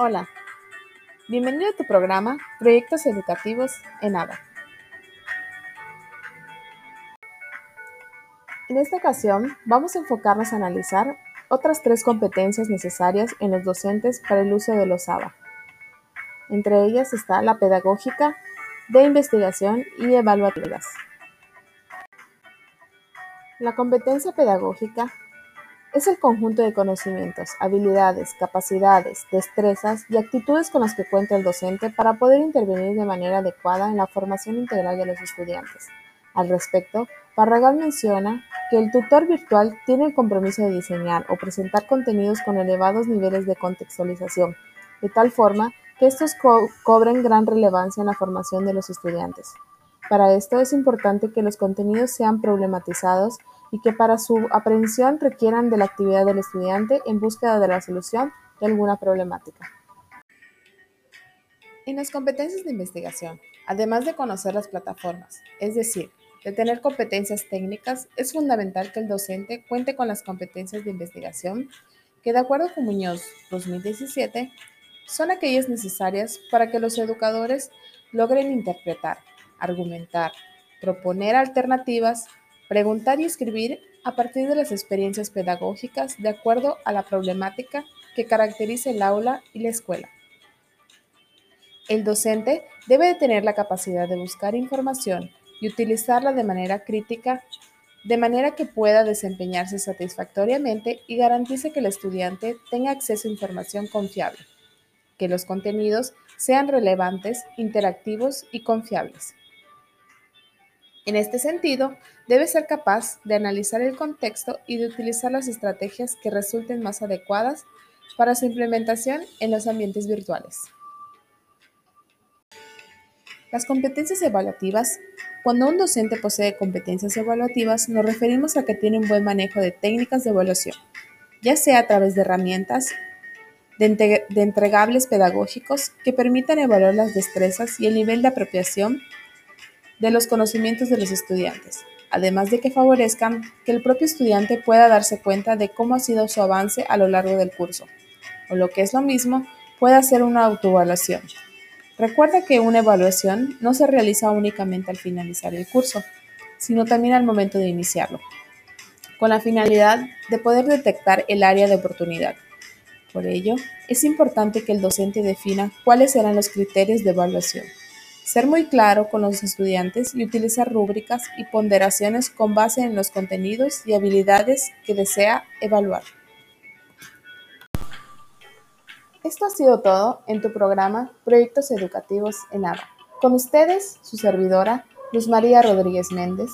Hola, bienvenido a tu programa Proyectos Educativos en ABA. En esta ocasión vamos a enfocarnos a analizar otras tres competencias necesarias en los docentes para el uso de los ABA. Entre ellas está la pedagógica, de investigación y evaluativas. La competencia pedagógica es el conjunto de conocimientos, habilidades, capacidades, destrezas y actitudes con las que cuenta el docente para poder intervenir de manera adecuada en la formación integral de los estudiantes. Al respecto, Barragán menciona que el tutor virtual tiene el compromiso de diseñar o presentar contenidos con elevados niveles de contextualización, de tal forma que estos cobren gran relevancia en la formación de los estudiantes. Para esto es importante que los contenidos sean problematizados y que para su aprehensión requieran de la actividad del estudiante en búsqueda de la solución de alguna problemática. En las competencias de investigación, además de conocer las plataformas, es decir, de tener competencias técnicas, es fundamental que el docente cuente con las competencias de investigación que, de acuerdo con Muñoz 2017, son aquellas necesarias para que los educadores logren interpretar, argumentar, proponer alternativas, preguntar y escribir a partir de las experiencias pedagógicas de acuerdo a la problemática que caracteriza el aula y la escuela. El docente debe de tener la capacidad de buscar información y utilizarla de manera crítica, de manera que pueda desempeñarse satisfactoriamente y garantice que el estudiante tenga acceso a información confiable que los contenidos sean relevantes, interactivos y confiables. En este sentido, debe ser capaz de analizar el contexto y de utilizar las estrategias que resulten más adecuadas para su implementación en los ambientes virtuales. Las competencias evaluativas. Cuando un docente posee competencias evaluativas, nos referimos a que tiene un buen manejo de técnicas de evaluación, ya sea a través de herramientas de, entregables pedagógicos que permitan evaluar las destrezas y el nivel de apropiación de los conocimientos de los estudiantes, además de que favorezcan que el propio estudiante pueda darse cuenta de cómo ha sido su avance a lo largo del curso, o lo que es lo mismo, pueda hacer una autoevaluación. Recuerda que una evaluación no se realiza únicamente al finalizar el curso, sino también al momento de iniciarlo, con la finalidad de poder detectar el área de oportunidad por ello, es importante que el docente defina cuáles serán los criterios de evaluación, ser muy claro con los estudiantes y utilizar rúbricas y ponderaciones con base en los contenidos y habilidades que desea evaluar. Esto ha sido todo en tu programa Proyectos Educativos en ABA. Con ustedes, su servidora, Luz María Rodríguez Méndez,